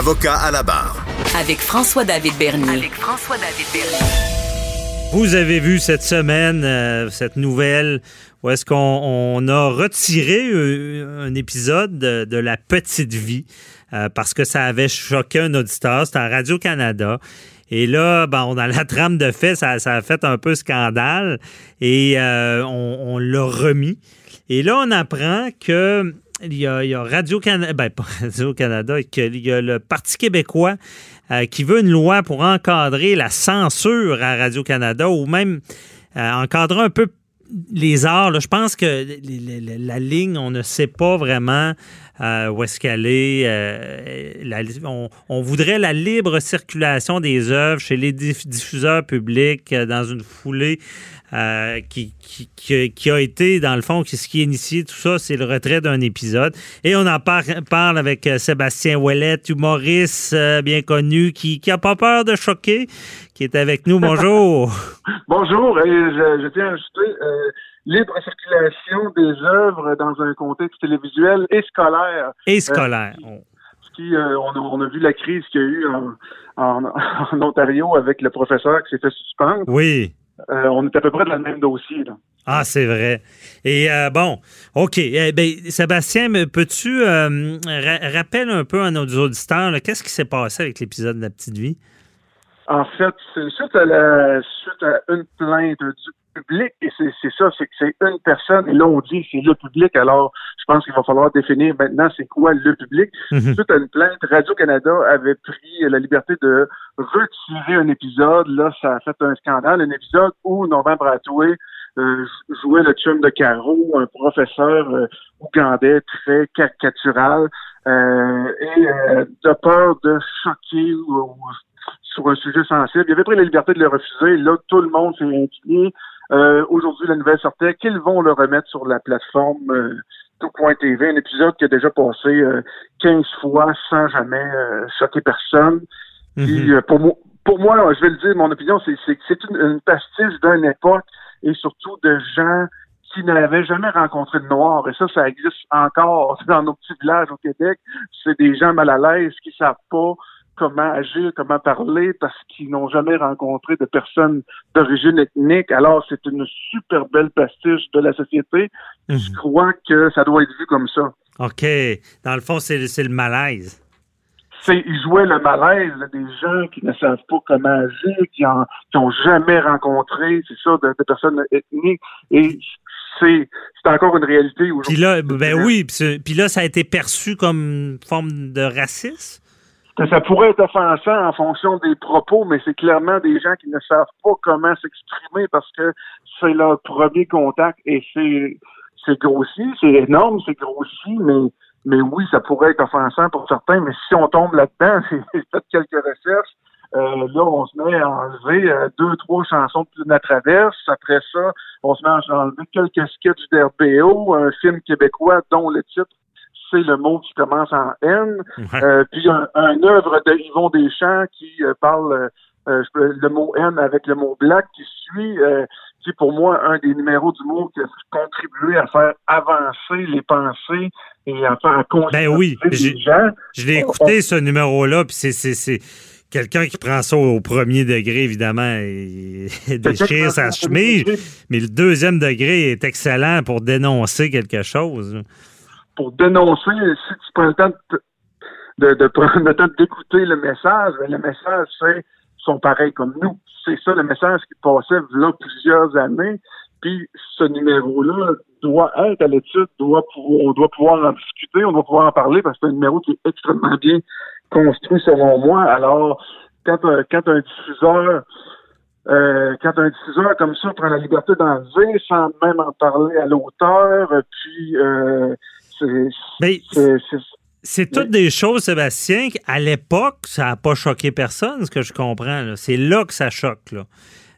Avocat à la barre. Avec François-David Bernier. Avec François-David Bernier. Vous avez vu cette semaine euh, cette nouvelle où est-ce qu'on on a retiré euh, un épisode de, de La Petite Vie euh, parce que ça avait choqué un auditeur. C'était à Radio-Canada. Et là, ben, on a la trame de fait, ça, ça a fait un peu scandale et euh, on, on l'a remis. Et là, on apprend que il y a, il Radio-Canada, ben pas Radio-Canada, qu'il y a le Parti québécois euh, qui veut une loi pour encadrer la censure à Radio-Canada ou même euh, encadrer un peu les arts. Je pense que la ligne, on ne sait pas vraiment euh, où est-ce qu'elle est. Euh, la, on, on, voudrait la libre circulation des œuvres chez les diffuseurs publics euh, dans une foulée euh, qui, qui, qui, a été, dans le fond, ce qui a initié tout ça, c'est le retrait d'un épisode. Et on en par, parle avec Sébastien Ouellette, humoriste euh, bien connu, qui n'a pas peur de choquer, qui est avec nous. Bonjour. Bonjour. Et je, je tiens à ajouter euh, libre circulation des œuvres dans un contexte télévisuel et scolaire. Et scolaire. Euh, qui, euh, on, a, on, a, vu la crise qu'il y a eu en, en, en, Ontario avec le professeur qui s'est fait suspendre. Oui. Euh, on est à peu près dans le même dossier. Là. Ah, c'est vrai. Et euh, bon, OK. Eh ben, Sébastien, peux-tu ra rappeler un peu à nos auditeurs, qu'est-ce qui s'est passé avec l'épisode de La Petite Vie? En fait, suite à, la, suite à une plainte du public, et c'est ça, c'est que c'est une personne, et là on dit c'est le public, alors je pense qu'il va falloir définir maintenant c'est quoi le public. Mm -hmm. Suite à une plainte, Radio-Canada avait pris la liberté de retirer un épisode, là ça a fait un scandale, un épisode où Norman Bratoué euh, jouait le chum de Caro, un professeur euh, ougandais très caricatural, euh, et de peur de choquer ou, ou sur un sujet sensible. Il avait pris la liberté de le refuser. Là, tout le monde s'est inquiété. Euh, Aujourd'hui, la nouvelle sortait qu'ils vont le remettre sur la plateforme euh, tout.tv, un épisode qui a déjà passé euh, 15 fois sans jamais euh, choquer personne. Mm -hmm. Puis, euh, pour, moi, pour moi, je vais le dire, mon opinion, c'est que c'est une, une pastiche d'une époque et surtout de gens qui n'avaient jamais rencontré de Noirs. Et ça, ça existe encore dans nos petits villages au Québec. C'est des gens mal à l'aise qui savent pas comment agir, comment parler, parce qu'ils n'ont jamais rencontré de personnes d'origine ethnique. Alors, c'est une super belle pastiche de la société. Mmh. Je crois que ça doit être vu comme ça. OK. Dans le fond, c'est le malaise. Ils jouaient le malaise là, des gens qui ne savent pas comment agir, qui n'ont jamais rencontré, c'est ça, de, de, personnes ethniques. Et c'est encore une réalité aujourd'hui. Puis là, ben oui, puis là, ça a été perçu comme une forme de racisme? Ça pourrait être offensant en fonction des propos, mais c'est clairement des gens qui ne savent pas comment s'exprimer parce que c'est leur premier contact et c'est c'est grossi, c'est énorme, c'est grossi, mais mais oui, ça pourrait être offensant pour certains, mais si on tombe là-dedans, j'ai fait quelques recherches, euh, là, on se met à enlever euh, deux, trois chansons de la traverse. Après ça, on se met à enlever quelques sketchs d'RBO, un film québécois dont le titre c'est le mot qui commence en N. Ouais. Euh, puis un, un, œuvre de Yvon Deschamps qui euh, parle euh, le mot N avec le mot black qui suit, qui est pour moi un des numéros du mot qui a contribué à faire avancer les pensées et à faire ben oui, les gens. Je l'ai écouté on, ce numéro-là, puis c'est quelqu'un qui prend ça au premier degré, évidemment, et déchire sa chemise. Mais le deuxième degré est excellent pour dénoncer quelque chose pour dénoncer, si tu prends le temps de, prendre le temps d'écouter le message, le message, c'est sont pareils comme nous. C'est ça le message qui passait là plusieurs années. Puis ce numéro-là doit être à l'étude, doit on doit pouvoir en discuter, on doit pouvoir en parler parce que c'est un numéro qui est extrêmement bien construit selon moi. Alors, quand, un, quand un diffuseur euh, quand un diffuseur comme ça prend la liberté d'enlever sans même en parler à l'auteur, puis euh, mais c'est toutes des choses, Sébastien, à l'époque, ça n'a pas choqué personne, ce que je comprends. C'est là que ça choque. Là.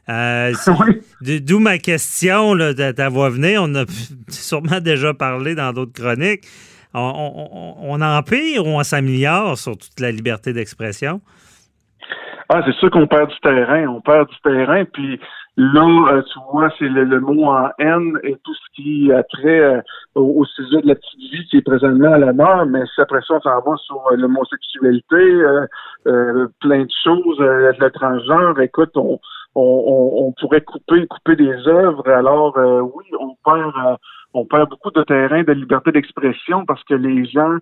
Euh, d'où ma question là, de ta voix venir. On a sûrement déjà parlé dans d'autres chroniques. On, on, empire ou on s'améliore sur toute la liberté d'expression? Ah, c'est sûr qu'on perd du terrain. On perd du terrain, puis là, euh, tu vois, c'est le, mot en haine et tout ce qui a trait euh, au, sujet de la petite vie qui est présentement à la mort, mais si après ça, on s'en va sur l'homosexualité, plein de choses, le transgenre, écoute, on, on, pourrait couper couper des œuvres. Alors euh, oui, on perd euh, on perd beaucoup de terrain de liberté d'expression parce que les gens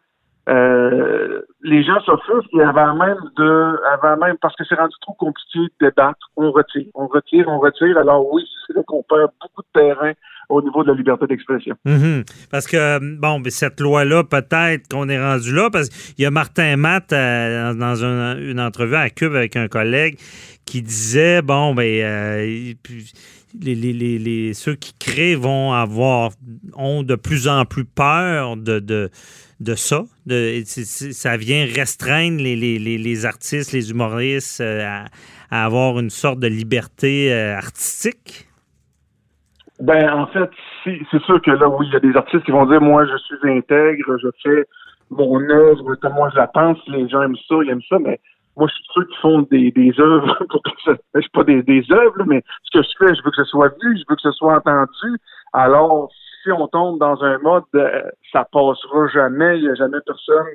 euh, les gens s'offrent et avant même de avant même parce que c'est rendu trop compliqué de débattre, on retire, on retire, on retire. Alors oui, c'est là qu'on perd beaucoup de terrain au niveau de la liberté d'expression. Mhm. Parce que, bon, ben, cette loi-là, peut-être qu'on est rendu là, parce qu'il y a Martin Matt euh, dans une, entrevue à Cube avec un collègue qui disait, bon, ben, euh, les, les, les, ceux qui créent vont avoir, ont de plus en plus peur de, de, de ça. De, ça vient restreindre les, artistes, les humoristes euh, à, avoir une sorte de liberté artistique. Ben, en fait, c'est sûr que là, oui, il y a des artistes qui vont dire, moi, je suis intègre, je fais mon œuvre comme moi je la pense, les gens aiment ça, ils aiment ça, mais moi, je suis sûr qu'ils font des, des œuvres, je suis pas des, des œuvres, mais ce que je fais, je veux que ce soit vu, je veux que ce soit entendu. Alors, si on tombe dans un mode, euh, ça passera jamais, il n'y a jamais personne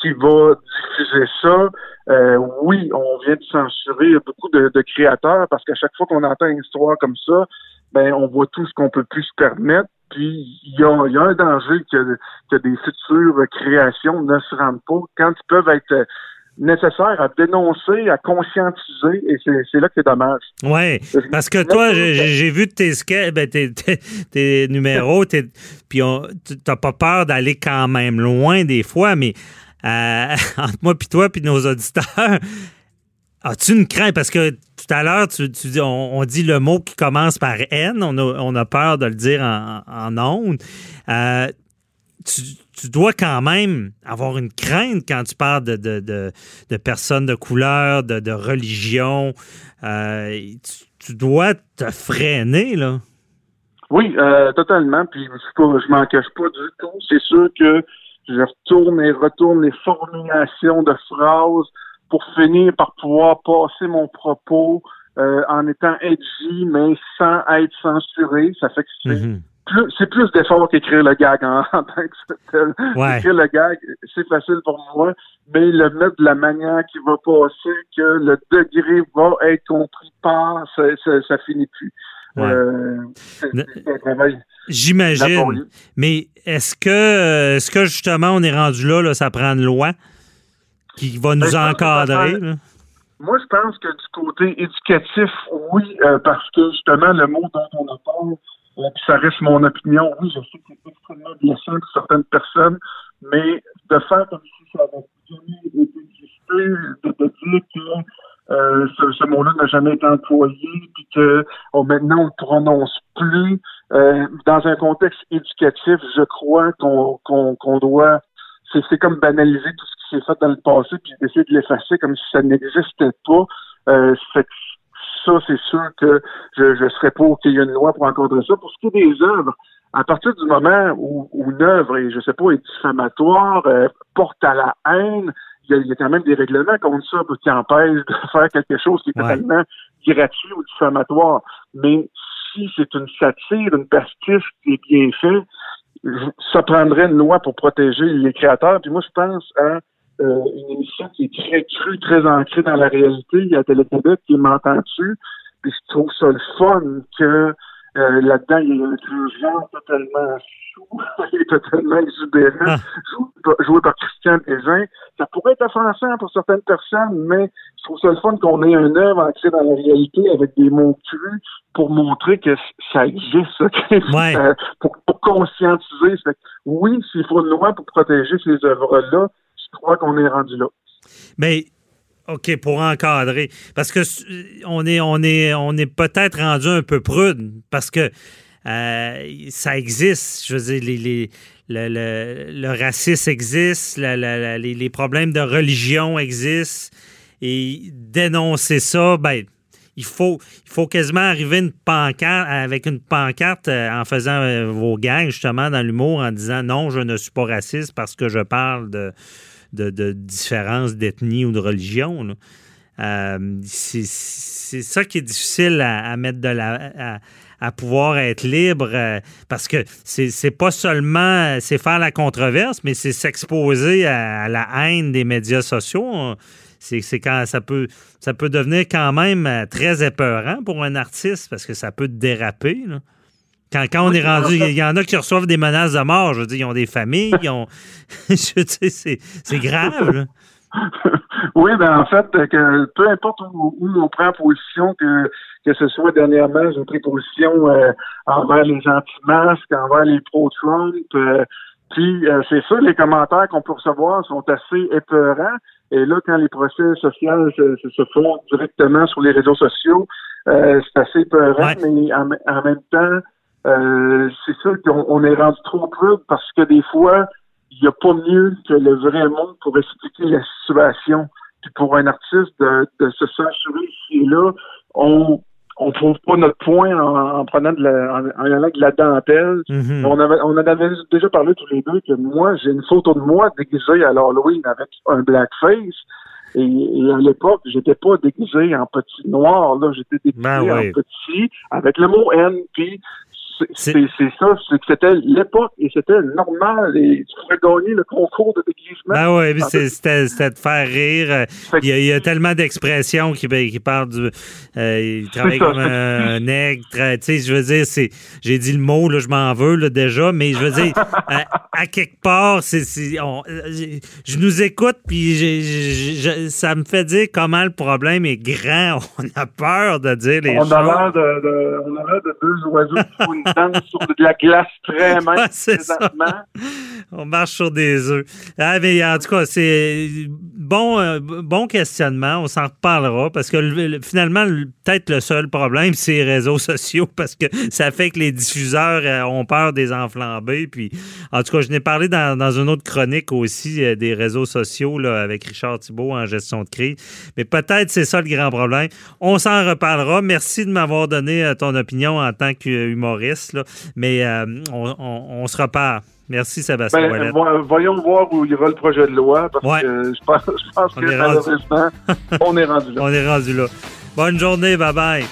qui va diffuser ça. Euh, oui, on vient de censurer beaucoup de, créateurs parce qu'à chaque fois qu'on entend une histoire comme ça, ben on voit tout ce qu'on peut plus se permettre. Puis il y a, un danger que, que des futures créations ne se rendent pas quand ils peuvent être nécessaires à dénoncer, à conscientiser, et c'est là que c'est dommage. Oui, parce que toi, j'ai vu tes, ben, tes, tes, numéros, puis tu n'as pas peur d'aller quand même loin des fois, mais euh, entre moi puis toi puis nos auditeurs, As-tu une crainte? Parce que tout à l'heure, tu, dis, on, dit le mot qui commence par N, on a, peur de le dire en, en ondes. Euh, tu, dois quand même avoir une crainte quand tu parles de, de, personnes de couleur, de, religion. Euh, tu, dois te freiner, là. Oui, euh, totalement. Puis je ne m'en cache pas du tout. C'est sûr que je retourne et retourne les formulations de phrases pour finir par pouvoir passer mon propos euh, en étant edgy, mais sans être censuré. Ça fait que c'est mhm. Plus, c'est plus d'effort qu'écrire le gag en, tant que tel. Écrire le gag, c'est facile pour moi, mais le mettre de la manière qui va passer, que le degré va être compris par, ça, ça, finit plus. Euh, J'imagine. Mais est-ce que, est-ce que justement on est rendu là, là ça prend une loi? qui va nous ben, encadrer? Moi, je pense que du côté éducatif, oui, euh, parce que justement, le mot dont on a parlé, euh, puis ça reste mon opinion, oui, je sais que c'est extrêmement blessant pour certaines personnes, mais de faire comme si ça avait jamais existé, de, dire que euh, ce, ce mot-là n'a jamais été employé, puis que oh, maintenant on ne prononce plus. Euh, dans un contexte éducatif, je crois qu'on qu'on qu'on doit c'est comme banaliser tout ce qui s'est fait dans le passé puis essayer de l'effacer comme si ça n'existait pas. Euh, ça, c'est sûr que je, je serais pour qu'il y ait une loi pour encadrer ça. Pour ce qui est des œuvres, à partir du moment où, une œuvre est, je sais pas, est diffamatoire, euh, porte à la haine, il y, a, quand même des règlements contre ça qui empêchent de faire quelque chose qui est totalement gratuit ou diffamatoire. Mais si c'est une satire, une pastiche qui est bien faite, ça prendrait une loi pour protéger les créateurs. Puis moi, je pense à euh, une émission qui est très crue, très ancrée dans la réalité. Il y a Télé-Québec qui m'entend dessus. Puis je trouve ça le fun que euh, là-dedans, il y a un genre totalement chou, il est totalement exubérant, ah. joué, par Christian Pézin. Ça pourrait être offensant pour certaines personnes, mais je trouve ça le fun qu'on ait un œuvre ancrée dans la réalité avec des mots crus pour montrer que ça existe, euh, pour, conscientiser. oui, s'il faut une loi pour protéger ces œuvres-là, je crois qu'on est rendu là. Mais OK, pour encadrer. Parce que on est, on est, on est peut-être rendu un peu prude. Parce que ça existe. Je veux dire, les, le, racisme existe, les, les, problèmes de religion existent. Et dénoncer ça, ben, il faut, il faut quasiment arriver une pancarte, avec une pancarte euh, en faisant euh, vos gangs, justement, dans l'humour, en disant non, je ne suis pas raciste parce que je parle de, de, différence d'ethnie ou de religion. Euh, c'est ça qui est difficile à, mettre de la. À, pouvoir être libre parce que c'est pas seulement c'est faire la controverse, mais c'est s'exposer à, la haine des médias sociaux c'est quand ça peut, ça peut devenir quand même euh, très épeurant pour un artiste parce que ça peut déraper. Quand, quand on est rendu, il y en a qui reçoivent des menaces de mort. Je veux dire, ils ont des familles, ils ont. je c'est grave. oui, ben en fait, que peu importe où, on prend position, que, que ce soit dernièrement, j'ai pris position euh, envers les anti-masques, envers les pro-Trump. Euh, puis c'est ça, les commentaires qu'on peut recevoir sont assez épeurants. Et là, quand les procès sociaux se, font directement sur les réseaux sociaux, euh, c'est assez peurant, mais en, même temps, euh, c'est sûr qu'on est rendu trop crude parce que des fois, il n'y a pas mieux que le vrai monde pour expliquer la situation. Puis pour un artiste de, de se censurer ici et là, on on trouve pas notre point en, prenant de la, en, allant de la dentelle. Mm-hmm. On avait, on avait déjà parlé tous les deux que moi, j'ai une photo de moi déguisée à l'Halloween avec un blackface. Et, et à l'époque, j'étais pas déguisé en petit noir, là, j'étais déguisé ben en petit avec le mot N. Puis c'est ça, c'est que c'était l'époque et c'était normal et tu pouvais gagner le concours de déguisement. Ah oui, c'était de faire rire. Il y a, tellement d'expressions qui, ben, qui parlent du. Euh, il travaille comme un, nègre. Tu sais, je veux dire. J'ai dit le mot, là, je m'en veux là, déjà, mais je veux dire, à, quelque part, c'est. Je nous écoute, puis ça me fait dire comment le problème est grand. On a peur de dire les on choses. A l'air de, on a l'air de deux oiseaux qui sur de la glace très mince On marche sur des œufs. Ah, mais en tout cas, c'est bon, euh, bon questionnement. On s'en reparlera parce que finalement, peut-être le seul problème, c'est les réseaux sociaux parce que ça fait que les diffuseurs euh, ont peur des enflambés. Puis, en tout cas, je n'ai parlé dans, une autre chronique aussi euh, des réseaux sociaux là, avec Richard Thibault en gestion de crise. Mais peut-être c'est ça le grand problème. On s'en reparlera. Merci de m'avoir donné ton opinion en tant qu'humoriste. Mais euh, on, se repart. Merci, Sébastien. Ben, voyons voir où aura le projet de loi, parce que je pense, que malheureusement, on est rendu là. on est rendu là. Bonne journée, bye bye.